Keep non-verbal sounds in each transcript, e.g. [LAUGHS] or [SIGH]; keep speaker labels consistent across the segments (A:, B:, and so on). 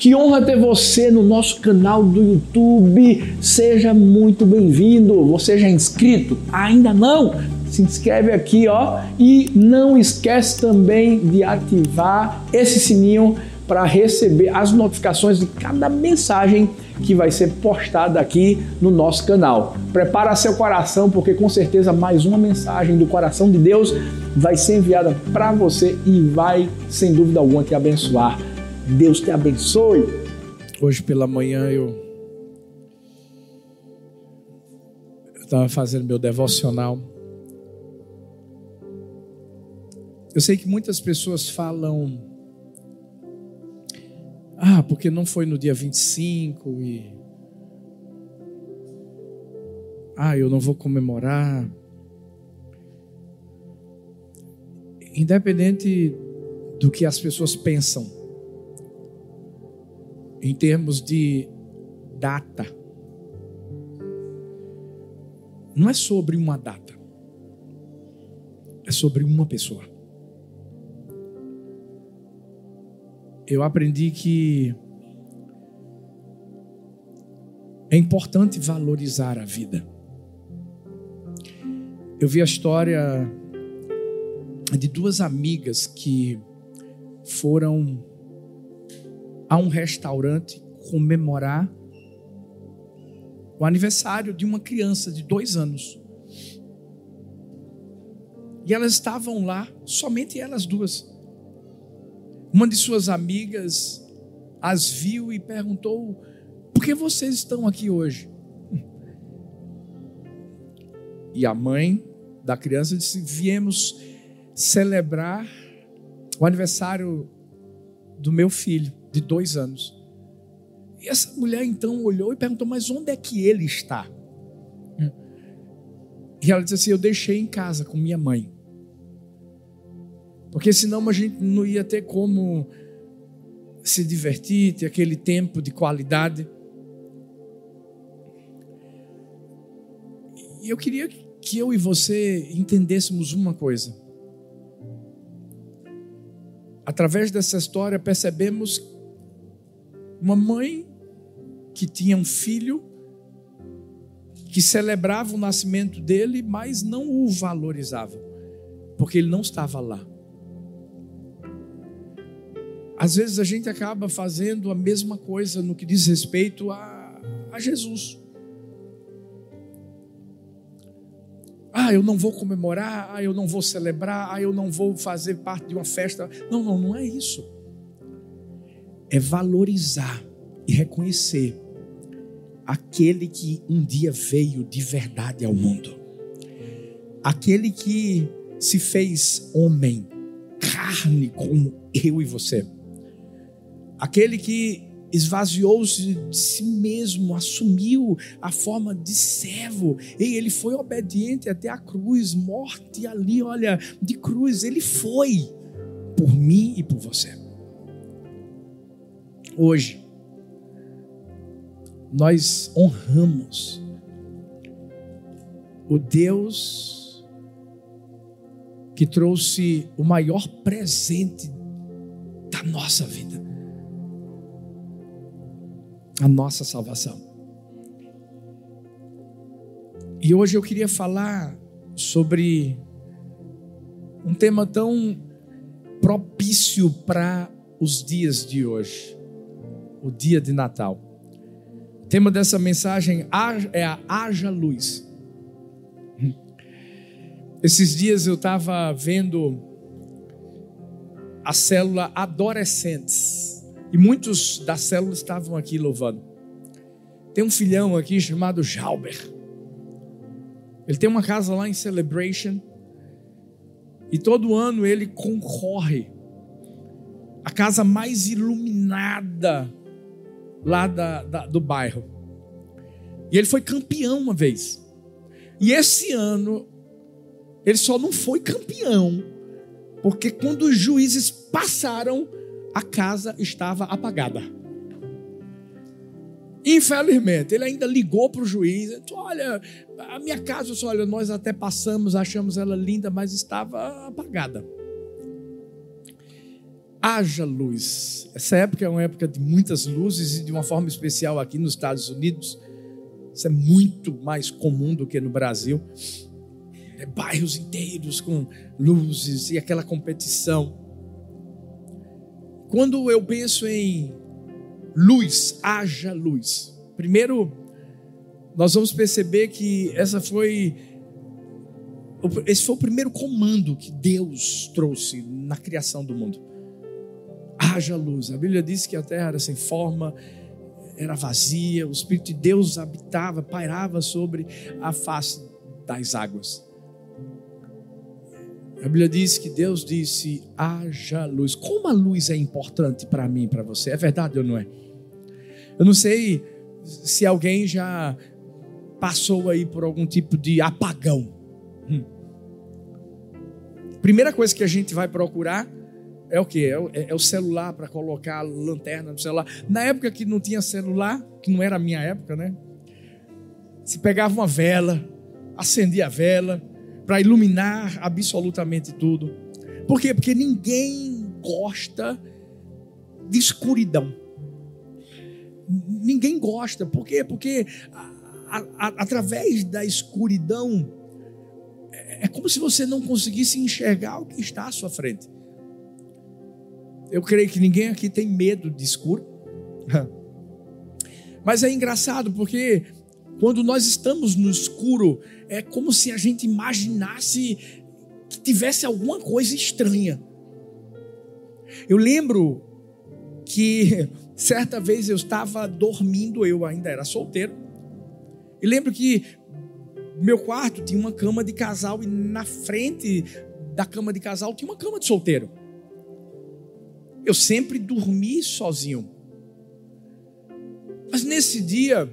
A: Que honra ter você no nosso canal do YouTube. Seja muito bem-vindo. Você já é inscrito? Ainda não? Se inscreve aqui, ó, e não esquece também de ativar esse sininho para receber as notificações de cada mensagem que vai ser postada aqui no nosso canal. Prepara seu coração, porque com certeza mais uma mensagem do coração de Deus vai ser enviada para você e vai, sem dúvida alguma, te abençoar. Deus te abençoe.
B: Hoje pela manhã eu estava fazendo meu devocional. Eu sei que muitas pessoas falam, ah, porque não foi no dia 25 e. Ah, eu não vou comemorar. Independente do que as pessoas pensam, em termos de data. Não é sobre uma data, é sobre uma pessoa. Eu aprendi que é importante valorizar a vida. Eu vi a história de duas amigas que foram a um restaurante comemorar o aniversário de uma criança de dois anos. E elas estavam lá, somente elas duas. Uma de suas amigas as viu e perguntou: Por que vocês estão aqui hoje? E a mãe da criança disse: Viemos celebrar o aniversário do meu filho de dois anos. E essa mulher então olhou e perguntou: Mas onde é que ele está? E ela disse assim: Eu deixei em casa com minha mãe. Porque senão a gente não ia ter como se divertir, ter aquele tempo de qualidade. E eu queria que eu e você entendêssemos uma coisa. Através dessa história, percebemos uma mãe que tinha um filho que celebrava o nascimento dele, mas não o valorizava, porque ele não estava lá. Às vezes a gente acaba fazendo a mesma coisa no que diz respeito a, a Jesus. Ah, eu não vou comemorar, ah, eu não vou celebrar, ah, eu não vou fazer parte de uma festa. Não, não, não é isso é valorizar e reconhecer aquele que um dia veio de verdade ao mundo, aquele que se fez homem, carne como eu e você, aquele que esvaziou-se de si mesmo, assumiu a forma de servo, e ele foi obediente até a cruz, morte ali, olha, de cruz, ele foi por mim e por você hoje, nós honramos o Deus que trouxe o maior presente da nossa vida, a nossa salvação. E hoje eu queria falar sobre um tema tão propício para os dias de hoje o dia de Natal. O tema dessa mensagem é a Haja Luz. Esses dias eu estava vendo a célula Adolescentes e muitos da célula estavam aqui louvando. Tem um filhão aqui chamado Jalber. Ele tem uma casa lá em Celebration e todo ano ele concorre a casa mais iluminada lá da, da, do bairro. E ele foi campeão uma vez. E esse ano, ele só não foi campeão, porque quando os juízes passaram, a casa estava apagada. Infelizmente, ele ainda ligou para o juiz: Olha, a minha casa, olha, nós até passamos, achamos ela linda, mas estava apagada. Haja luz. Essa época é uma época de muitas luzes e de uma forma especial aqui nos Estados Unidos. Isso é muito mais comum do que no Brasil. É bairros inteiros com luzes e aquela competição. Quando eu penso em luz, haja luz. Primeiro, nós vamos perceber que essa foi esse foi o primeiro comando que Deus trouxe na criação do mundo. Haja luz. A Bíblia diz que a terra era sem forma, era vazia, o Espírito de Deus habitava, pairava sobre a face das águas. A Bíblia diz que Deus disse: haja luz. Como a luz é importante para mim para você? É verdade ou não é? Eu não sei se alguém já passou aí por algum tipo de apagão. Hum. Primeira coisa que a gente vai procurar é o que? É, é, é, o celular para colocar a lanterna no celular. Na época que não tinha celular, que não era a minha época, né? Se pegava uma vela, acendia a vela para iluminar absolutamente tudo. Por quê? Porque ninguém gosta de escuridão. Ninguém gosta. Por quê? Porque a, a, através da escuridão é, é como se você não conseguisse enxergar o que está à sua frente. Eu creio que ninguém aqui tem medo de escuro. [LAUGHS] Mas é engraçado porque quando nós estamos no escuro, é como se a gente imaginasse que tivesse alguma coisa estranha. Eu lembro que [LAUGHS] certa vez eu estava dormindo, eu ainda era solteiro. E lembro que meu quarto tinha uma cama de casal e na frente da cama de casal tinha uma cama de solteiro. Eu sempre dormi sozinho. Mas nesse dia,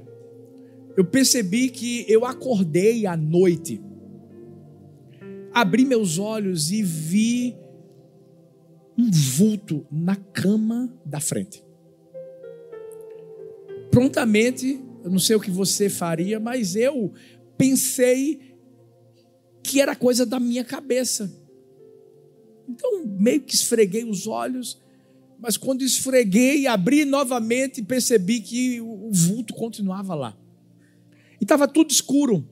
B: eu percebi que eu acordei à noite, abri meus olhos e vi um vulto na cama da frente. Prontamente, eu não sei o que você faria, mas eu pensei que era coisa da minha cabeça. Então, meio que esfreguei os olhos mas quando esfreguei, abri novamente, percebi que o vulto continuava lá. E estava tudo escuro.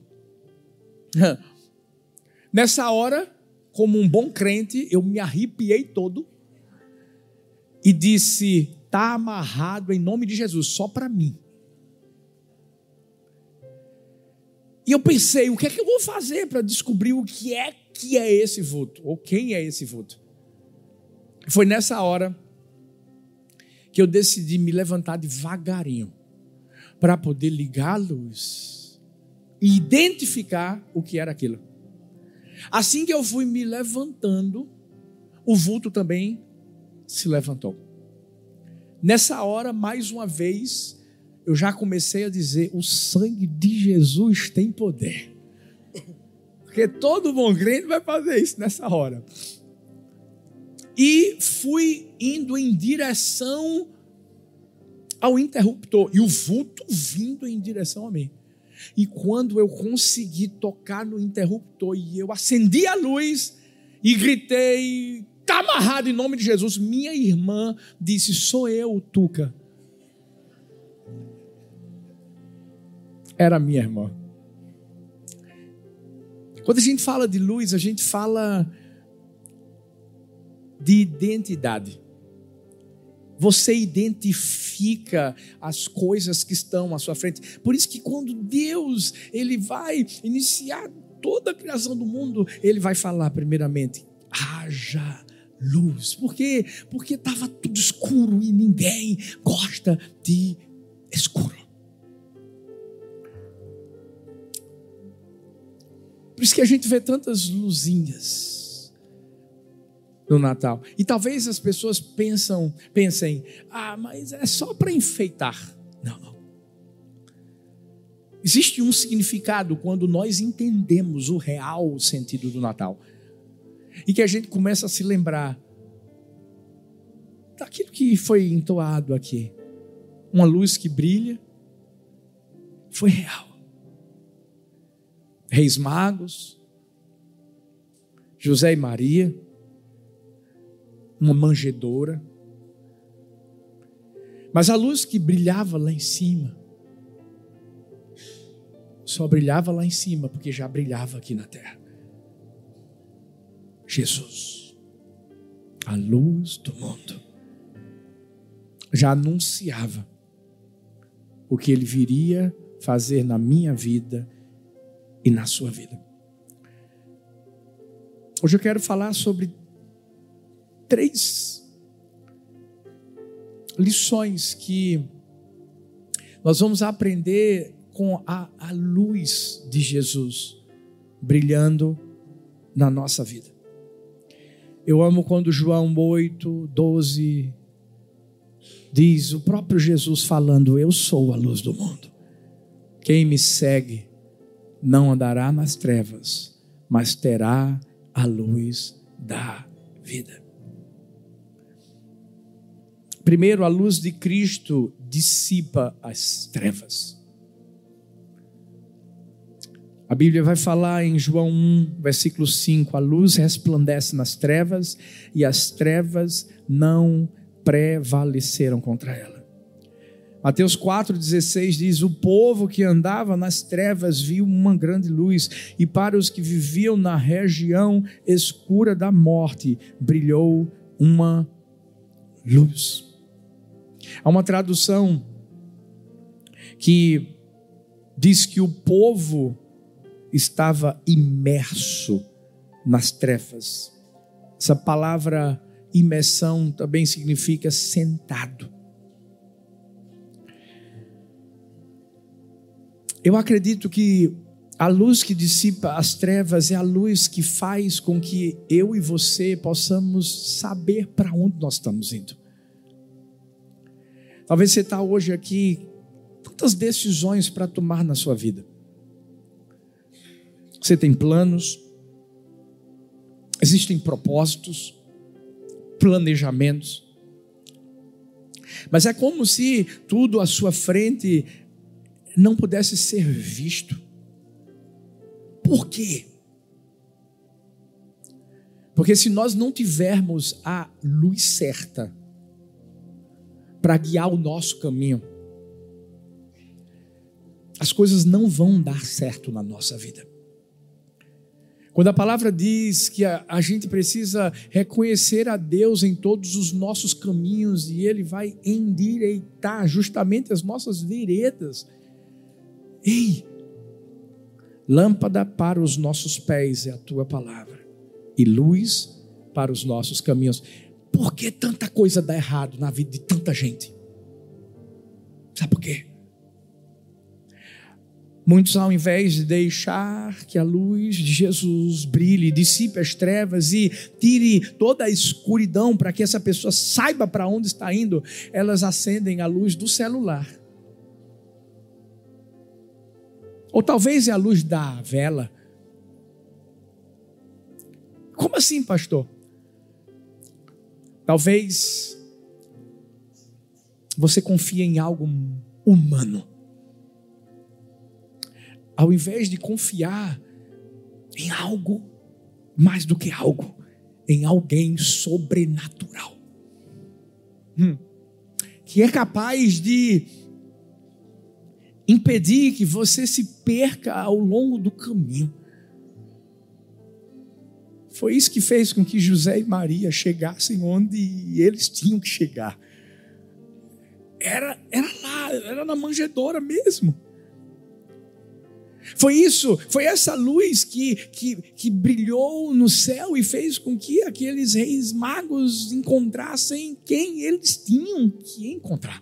B: [LAUGHS] Nessa hora, como um bom crente, eu me arrepiei todo e disse: está amarrado em nome de Jesus, só para mim. E eu pensei: o que é que eu vou fazer para descobrir o que é que é esse vulto? Ou quem é esse vulto? Foi nessa hora que eu decidi me levantar devagarinho para poder ligar a luz e identificar o que era aquilo. Assim que eu fui me levantando, o vulto também se levantou. Nessa hora, mais uma vez, eu já comecei a dizer: o sangue de Jesus tem poder. Porque todo bom crente vai fazer isso nessa hora e fui indo em direção ao interruptor e o vulto vindo em direção a mim. E quando eu consegui tocar no interruptor e eu acendi a luz e gritei, está amarrado em nome de Jesus, minha irmã disse: Sou eu, Tuca. Era minha irmã. Quando a gente fala de luz, a gente fala de identidade. Você identifica as coisas que estão à sua frente. Por isso que quando Deus ele vai iniciar toda a criação do mundo, ele vai falar primeiramente: haja luz. Por quê? Porque estava tudo escuro e ninguém gosta de escuro. Por isso que a gente vê tantas luzinhas no Natal. E talvez as pessoas pensam, pensem, ah, mas é só para enfeitar. Não. Existe um significado quando nós entendemos o real sentido do Natal. E que a gente começa a se lembrar daquilo que foi entoado aqui. Uma luz que brilha foi real. Reis Magos, José e Maria, uma manjedoura. Mas a luz que brilhava lá em cima, só brilhava lá em cima porque já brilhava aqui na terra. Jesus, a luz do mundo, já anunciava o que ele viria fazer na minha vida e na sua vida. Hoje eu quero falar sobre três lições que nós vamos aprender com a, a luz de Jesus brilhando na nossa vida. Eu amo quando João 8, 12 diz o próprio Jesus falando: Eu sou a luz do mundo. Quem me segue não andará nas trevas, mas terá a luz da vida. Primeiro, a luz de Cristo dissipa as trevas. A Bíblia vai falar em João 1, versículo 5: a luz resplandece nas trevas e as trevas não prevaleceram contra ela. Mateus 4,16 diz: O povo que andava nas trevas viu uma grande luz, e para os que viviam na região escura da morte brilhou uma luz. Há uma tradução que diz que o povo estava imerso nas trevas. Essa palavra imersão também significa sentado. Eu acredito que a luz que dissipa as trevas é a luz que faz com que eu e você possamos saber para onde nós estamos indo. Talvez você está hoje aqui, tantas decisões para tomar na sua vida. Você tem planos, existem propósitos, planejamentos. Mas é como se tudo à sua frente não pudesse ser visto. Por quê? Porque se nós não tivermos a luz certa, para guiar o nosso caminho, as coisas não vão dar certo na nossa vida. Quando a palavra diz que a, a, gente precisa reconhecer a Deus em todos os nossos caminhos e Ele vai endireitar justamente as nossas veredas. Ei, lâmpada para os nossos pés é a tua palavra e luz para os nossos caminhos. Por que tanta coisa dá errado na vida de tanta gente? Sabe por quê? Muitos, ao invés de deixar que a luz de Jesus brilhe, dissipe as trevas e tire toda a escuridão para que essa pessoa saiba para onde está indo, elas acendem a luz do celular. Ou talvez é a luz da vela. Como assim, pastor? Talvez você confie em algo humano. Ao invés de confiar em algo mais do que algo, em alguém sobrenatural. Hum. Que é capaz de impedir que você se perca ao longo do caminho. Foi isso que fez com que José e Maria chegassem onde eles tinham que chegar. Era, era lá, era na manjedoura mesmo. Foi isso, foi essa luz que, que, que brilhou no céu e fez com que aqueles reis magos encontrassem quem eles tinham que encontrar.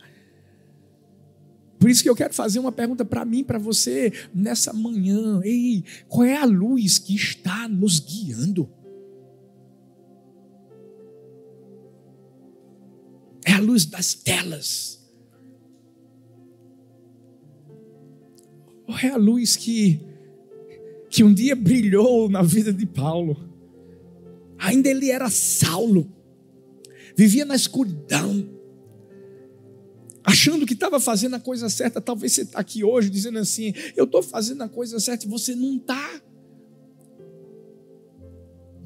B: Por isso que eu quero fazer uma pergunta para mim, para você, nessa manhã. Ei, qual é a luz que está nos guiando? Luz das telas. Ou é a luz que, que um dia brilhou na vida de Paulo. Ainda ele era Saulo, vivia na escuridão, achando que estava fazendo a coisa certa. Talvez você está aqui hoje dizendo assim: Eu estou fazendo a coisa certa e você não está.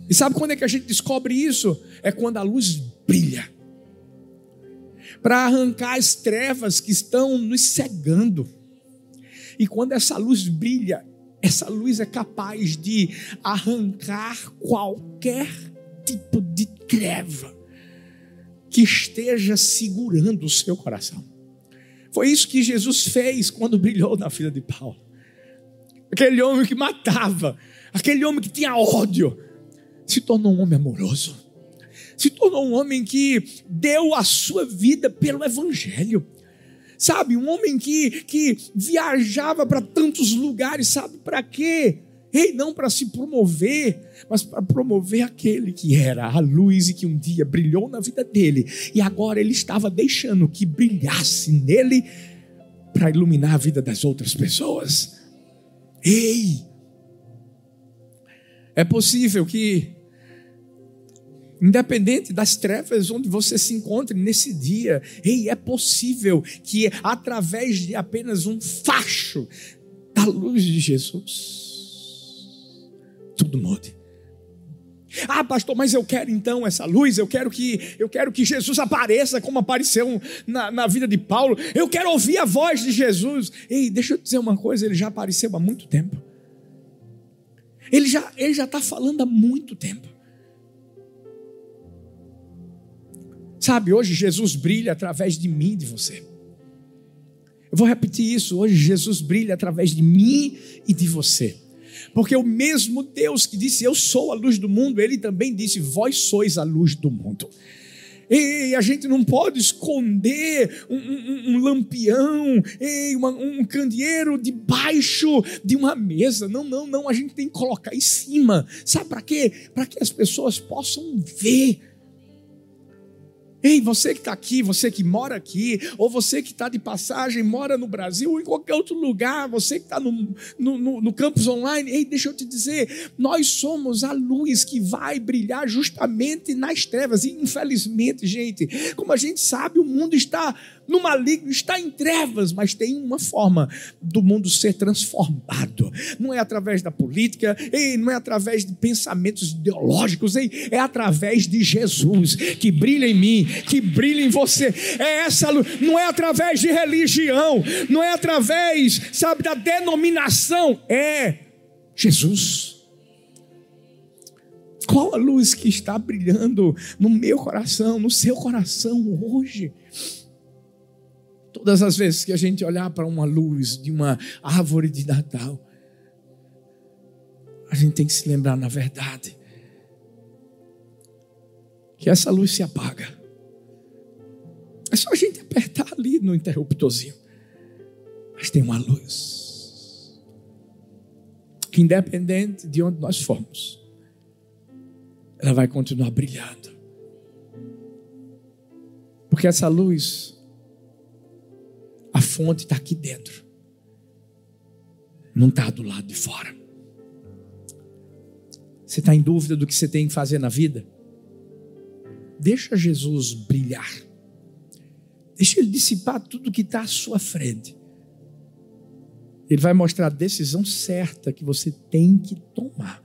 B: E sabe quando é que a gente descobre isso? É quando a luz brilha para arrancar as trevas que estão nos cegando. E quando essa luz brilha, essa luz é capaz de arrancar qualquer tipo de treva que esteja segurando o seu coração. Foi isso que Jesus fez quando brilhou na vida de Paulo. Aquele homem que matava, aquele homem que tinha ódio, se tornou um homem amoroso. Se tornou um homem que deu a sua vida pelo Evangelho. Sabe, um homem que, que viajava para tantos lugares, sabe para quê? Ei, não para se promover, mas para promover aquele que era a luz e que um dia brilhou na vida dele, e agora ele estava deixando que brilhasse nele para iluminar a vida das outras pessoas. Ei, é possível que, independente das trevas onde você se encontre nesse dia, ei, é possível que através de apenas um facho da luz de Jesus, tudo mude. Ah, pastor, mas eu quero então essa luz, eu quero que eu quero que Jesus apareça como apareceu na, na vida de Paulo. Eu quero ouvir a voz de Jesus. Ei, deixa eu dizer uma coisa, ele já apareceu há muito tempo. Ele já ele já está falando há muito tempo. Sabe, hoje Jesus brilha através de mim e de você. Eu vou repetir isso. Hoje Jesus brilha através de mim e de você. Porque o mesmo Deus que disse eu sou a luz do mundo, ele também disse vós sois a luz do mundo. E a gente não pode esconder um, um, um lampião, ei, uma, um candeeiro debaixo de uma mesa. Não, não, não. A gente tem que colocar em cima. Sabe para quê? Para que as pessoas possam ver Ei, você que está aqui, você que mora aqui, ou você que está de passagem, mora no Brasil ou em qualquer outro lugar, você que está no, no, no, no, campus online, ei, deixa eu te dizer, nós somos a luz que vai brilhar justamente nas trevas. E infelizmente, gente, como a gente sabe, o mundo está no maligno, está em trevas, mas tem uma forma do mundo ser transformado. Não é através da política, ei, não é através de pensamentos ideológicos, ei, é através de Jesus que brilha em mim, que brilha em você. É essa luz, não é através de religião, não é através, sabe, da denominação, é Jesus. Qual a luz que está brilhando no meu coração, no seu coração hoje? Todas as vezes que a gente olhar para uma luz de uma árvore de Natal, a gente tem que se lembrar, na verdade, que essa luz se apaga. É só a gente apertar ali no interruptorzinho. Mas tem uma luz. Que independente de onde nós formos, ela vai continuar brilhando. Porque essa luz fonte está aqui dentro, não está do lado de fora. Você está em dúvida do que você tem que fazer na vida? Deixa Jesus brilhar. Deixa ele dissipar tudo que está à sua frente. Ele vai mostrar a decisão certa que você tem que tomar.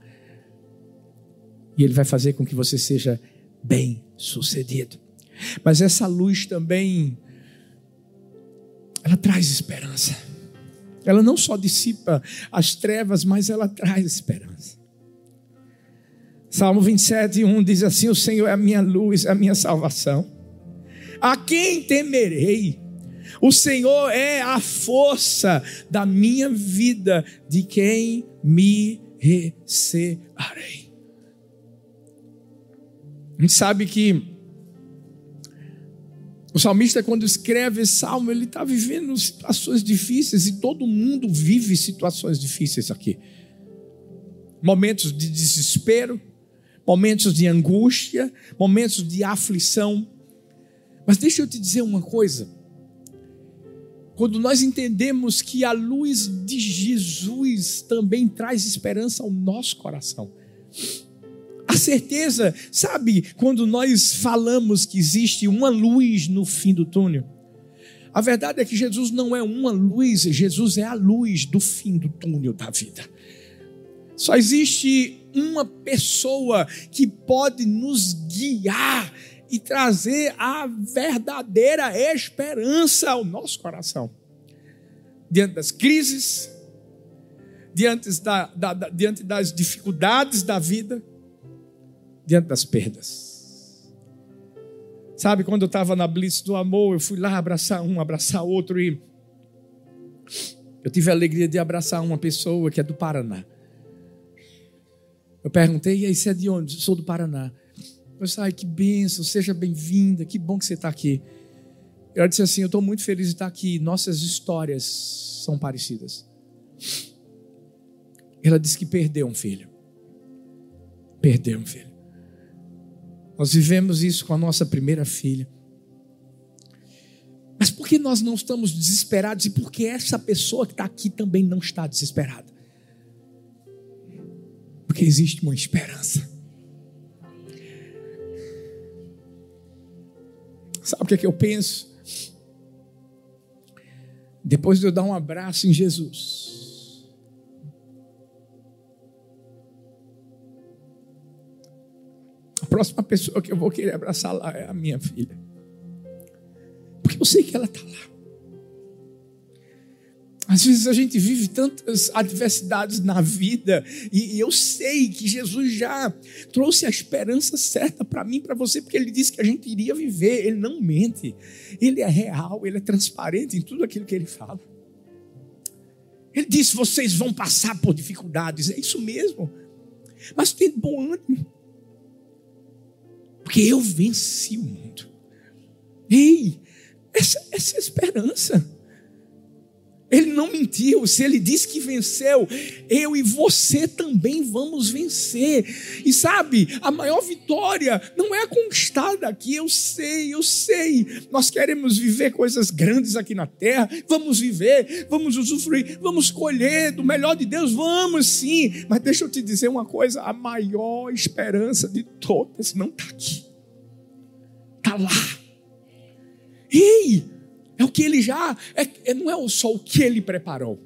B: E ele vai fazer com que você seja bem sucedido. Mas essa luz também ela traz esperança. Ela não só dissipa as trevas, mas ela traz esperança. Salmo 27, 1 diz assim: O Senhor é a minha luz, é a minha salvação. A quem temerei? O Senhor é a força da minha vida, de quem me recearei. A gente sabe que o salmista, quando escreve esse salmo, ele está vivendo situações difíceis e todo mundo vive situações difíceis aqui. Momentos de desespero, momentos de angústia, momentos de aflição. Mas deixa eu te dizer uma coisa. Quando nós entendemos que a luz de Jesus também traz esperança ao nosso coração, a certeza, sabe, quando nós falamos que existe uma luz no fim do túnel, a verdade é que Jesus não é uma luz, Jesus é a luz do fim do túnel da vida. Só existe uma pessoa que pode nos guiar e trazer a verdadeira esperança ao nosso coração. Diante das crises, diante, da, da, da, diante das dificuldades da vida, diante das perdas. Sabe, quando eu estava na Blitz do Amor, eu fui lá abraçar um, abraçar outro e eu tive a alegria de abraçar uma pessoa que é do Paraná. Eu perguntei, e aí, você é de onde? Sou do Paraná. Eu disse, ai, que benção, seja bem-vinda, que bom que você está aqui. Ela disse assim: Eu estou muito feliz de estar aqui, nossas histórias são parecidas. Ela disse que perdeu um filho. Perdeu um filho. Nós vivemos isso com a nossa primeira filha. Mas por que nós não estamos desesperados e por que essa pessoa que está aqui também não está desesperada? Porque existe uma esperança. Sabe o que, é que eu penso? Depois de eu dar um abraço em Jesus, próxima pessoa que eu vou querer abraçar lá é a minha filha. Porque eu sei que ela está lá. Às vezes a gente vive tantas adversidades na vida e eu sei que Jesus já trouxe a esperança certa para mim, para você, porque ele disse que a gente iria viver. Ele não mente, ele é real, ele é transparente em tudo aquilo que ele fala. Ele disse: vocês vão passar por dificuldades, é isso mesmo, mas tem bom ânimo, porque eu venci o mundo. Ei, essa, essa é a esperança. Ele não mentiu. Se ele disse que venceu, eu e você também vamos vencer. E sabe, a maior vitória não é conquistada aqui. Eu sei, eu sei. Nós queremos viver coisas grandes aqui na terra. Vamos viver, vamos usufruir, vamos colher do melhor de Deus. Vamos sim. Mas deixa eu te dizer uma coisa: a maior esperança de todas não está aqui, está lá. Ei! É o que ele já. É, é, não é só o que ele preparou.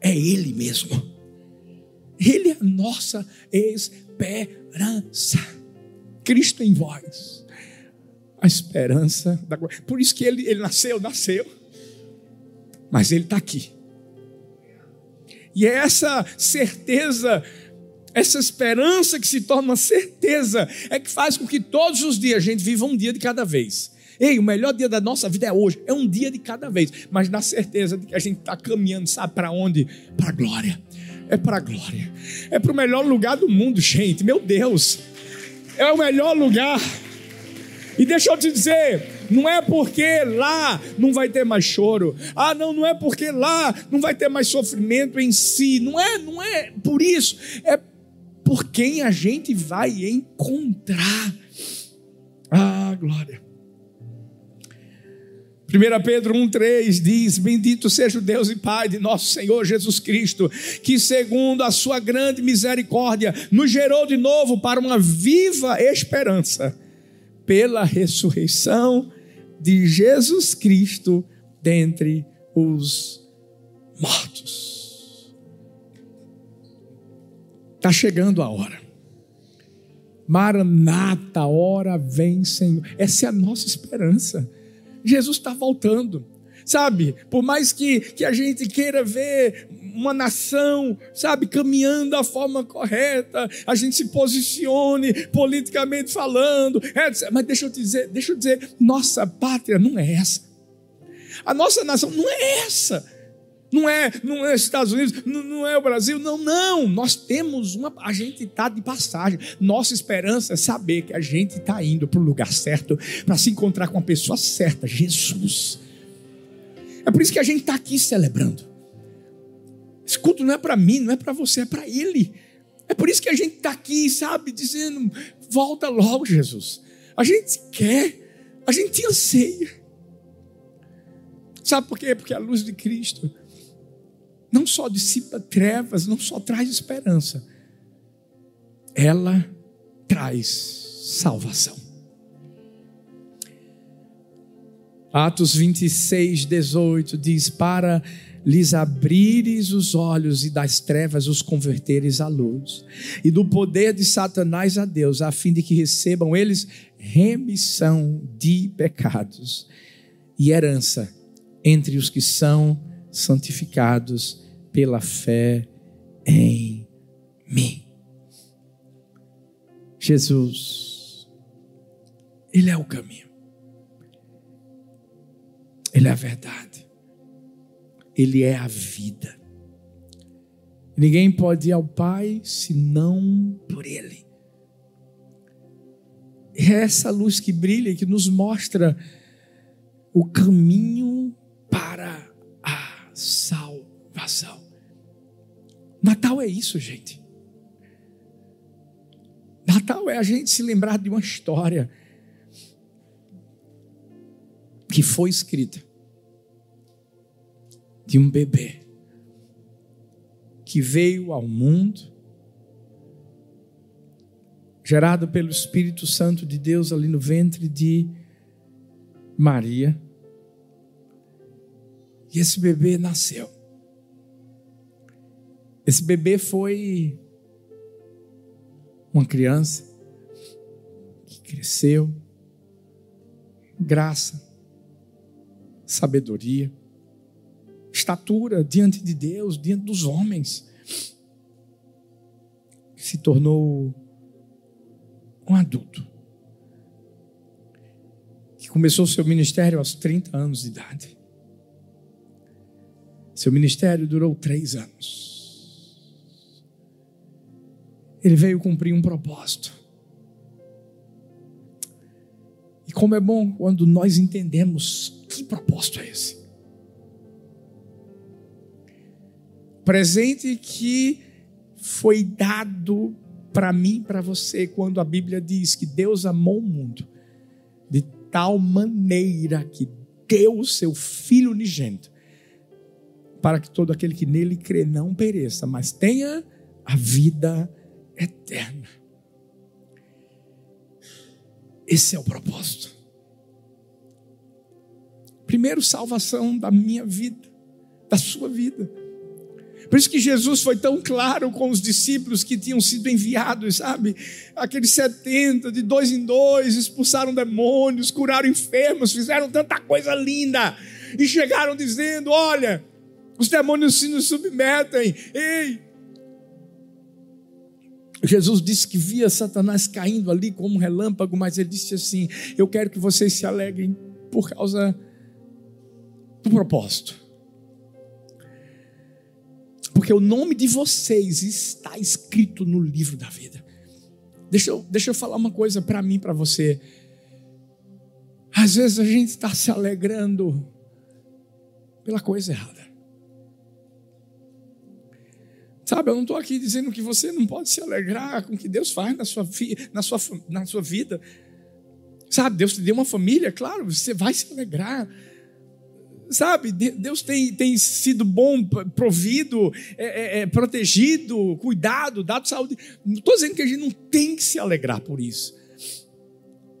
B: É ele mesmo. Ele é a nossa esperança. Cristo em vós. A esperança da glória. Por isso que ele, ele nasceu, nasceu. Mas ele está aqui. E é essa certeza essa esperança que se torna certeza é que faz com que todos os dias a gente viva um dia de cada vez. Ei, o melhor dia da nossa vida é hoje, é um dia de cada vez, mas na certeza de que a gente está caminhando, sabe para onde? Para a glória. É para a glória. É para o melhor lugar do mundo, gente. Meu Deus, é o melhor lugar. E deixa eu te dizer, não é porque lá não vai ter mais choro. Ah, não, não é porque lá não vai ter mais sofrimento em si. Não é, não é por isso. É por quem a gente vai encontrar. Ah, glória. 1 Pedro 1,3 diz: Bendito seja o Deus e Pai de nosso Senhor Jesus Cristo, que, segundo a sua grande misericórdia, nos gerou de novo para uma viva esperança, pela ressurreição de Jesus Cristo dentre os mortos. Está chegando a hora. Maranata, hora vem, Senhor. Essa é a nossa esperança. Jesus está voltando. Sabe, por mais que, que a gente queira ver uma nação, sabe, caminhando da forma correta, a gente se posicione politicamente falando, é, mas deixa eu dizer, deixa eu dizer, nossa pátria não é essa. A nossa nação não é essa. Não é, não é Estados Unidos, não, não é o Brasil, não, não. Nós temos uma, a gente está de passagem. Nossa esperança é saber que a gente está indo para o lugar certo para se encontrar com a pessoa certa, Jesus. É por isso que a gente está aqui celebrando. Esse culto não é para mim, não é para você, é para Ele. É por isso que a gente está aqui, sabe, dizendo: volta logo, Jesus. A gente quer, a gente anseia. Sabe por quê? Porque a luz de Cristo não só dissipa trevas, não só traz esperança, ela traz salvação. Atos 26, 18 diz: Para lhes abrires os olhos e das trevas os converteres à luz, e do poder de Satanás a Deus, a fim de que recebam eles remissão de pecados e herança entre os que são santificados pela fé em mim. Jesus, Ele é o caminho, Ele é a verdade, Ele é a vida. Ninguém pode ir ao Pai senão por Ele. É essa luz que brilha e que nos mostra o caminho para salvação. Natal é isso, gente. Natal é a gente se lembrar de uma história que foi escrita de um bebê que veio ao mundo, gerado pelo Espírito Santo de Deus ali no ventre de Maria. E esse bebê nasceu. Esse bebê foi uma criança que cresceu, graça, sabedoria, estatura diante de Deus, diante dos homens, se tornou um adulto, que começou seu ministério aos 30 anos de idade. Seu ministério durou três anos. Ele veio cumprir um propósito. E como é bom quando nós entendemos que propósito é esse. Presente que foi dado para mim, para você, quando a Bíblia diz que Deus amou o mundo de tal maneira que deu o seu Filho unigênito, para que todo aquele que nele crê não pereça, mas tenha a vida eterna. Esse é o propósito. Primeiro, salvação da minha vida, da sua vida. Por isso que Jesus foi tão claro com os discípulos que tinham sido enviados, sabe? Aqueles 70, de dois em dois, expulsaram demônios, curaram enfermos, fizeram tanta coisa linda. E chegaram dizendo: Olha, os demônios se nos submetem. Ei, Jesus disse que via Satanás caindo ali como um relâmpago, mas ele disse assim: Eu quero que vocês se alegrem por causa do propósito. Porque o nome de vocês está escrito no livro da vida. Deixa eu, deixa eu falar uma coisa para mim, para você. Às vezes a gente está se alegrando pela coisa errada. Sabe, eu não estou aqui dizendo que você não pode se alegrar com o que Deus faz na sua, na sua, na sua vida. Sabe, Deus te deu uma família, claro, você vai se alegrar. Sabe, Deus tem, tem sido bom, provido, é, é, é, protegido, cuidado, dado saúde. Não estou dizendo que a gente não tem que se alegrar por isso.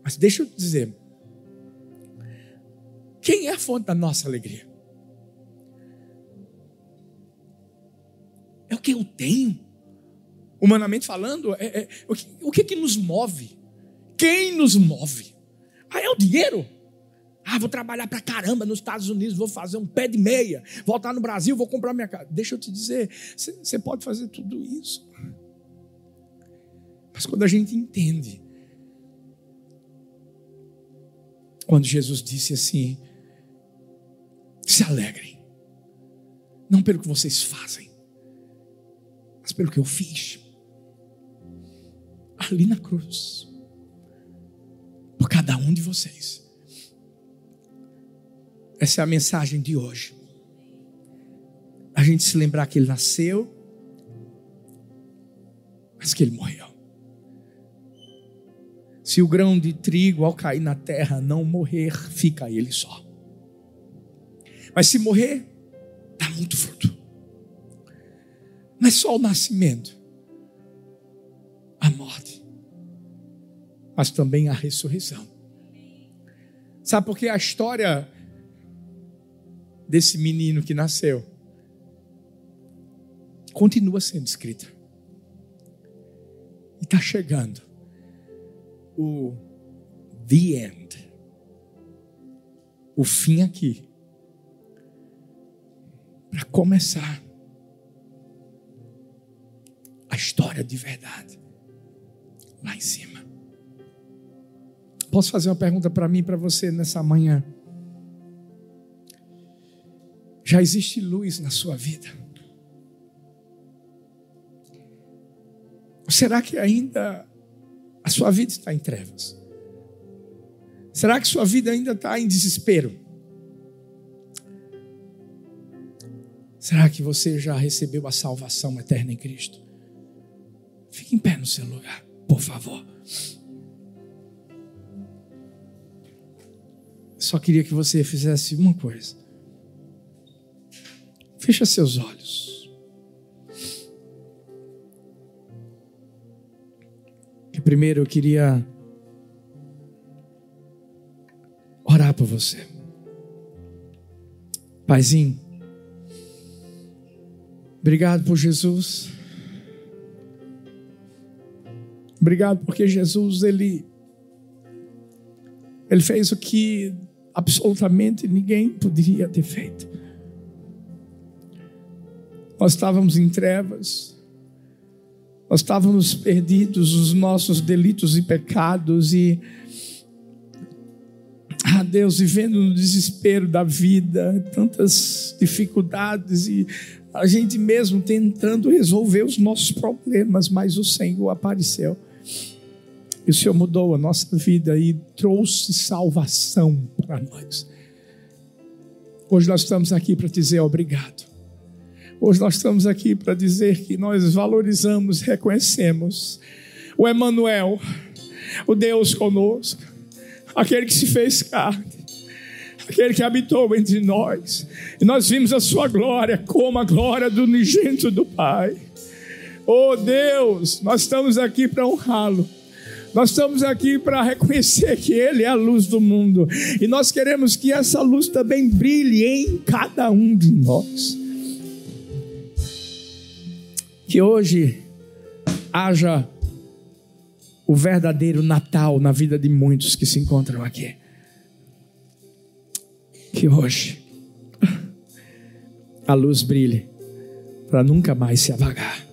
B: Mas deixa eu te dizer: quem é a fonte da nossa alegria? É o que eu tenho. Humanamente falando, é, é o, que, o que, que nos move? Quem nos move? Ah, é o dinheiro. Ah, vou trabalhar para caramba nos Estados Unidos, vou fazer um pé de meia, voltar no Brasil, vou comprar minha casa. Deixa eu te dizer, você pode fazer tudo isso. Mas quando a gente entende, quando Jesus disse assim: se alegrem, não pelo que vocês fazem, mas pelo que eu fiz ali na cruz por cada um de vocês. Essa é a mensagem de hoje. A gente se lembrar que ele nasceu, mas que ele morreu. Se o grão de trigo ao cair na terra não morrer, fica ele só. Mas se morrer, dá muito fruto. É só o nascimento, a morte, mas também a ressurreição. Sabe por que a história desse menino que nasceu continua sendo escrita. E está chegando o the end. O fim aqui. Para começar história de verdade lá em cima. Posso fazer uma pergunta para mim e para você nessa manhã? Já existe luz na sua vida? Ou será que ainda a sua vida está em trevas? Será que sua vida ainda está em desespero? Será que você já recebeu a salvação eterna em Cristo? Fique em pé no seu lugar, por favor. Só queria que você fizesse uma coisa. Fecha seus olhos. Que primeiro eu queria orar por você. Paizinho, obrigado por Jesus. Obrigado porque Jesus ele ele fez o que absolutamente ninguém poderia ter feito. Nós estávamos em trevas, nós estávamos perdidos nos nossos delitos e pecados e ah, Deus, vivendo no desespero da vida, tantas dificuldades e a gente mesmo tentando resolver os nossos problemas, mas o Senhor apareceu. E o Senhor mudou a nossa vida e trouxe salvação para nós. Hoje nós estamos aqui para dizer obrigado. Hoje nós estamos aqui para dizer que nós valorizamos, reconhecemos o Emanuel, o Deus conosco, aquele que se fez carne, aquele que habitou entre nós. E nós vimos a sua glória como a glória do unigênito do Pai. Oh Deus, nós estamos aqui para honrá-lo. Nós estamos aqui para reconhecer que Ele é a luz do mundo. E nós queremos que essa luz também brilhe em cada um de nós que hoje haja o verdadeiro Natal na vida de muitos que se encontram aqui. Que hoje a luz brilhe para nunca mais se apagar.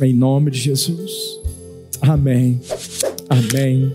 B: Em nome de Jesus. Amém. Amém.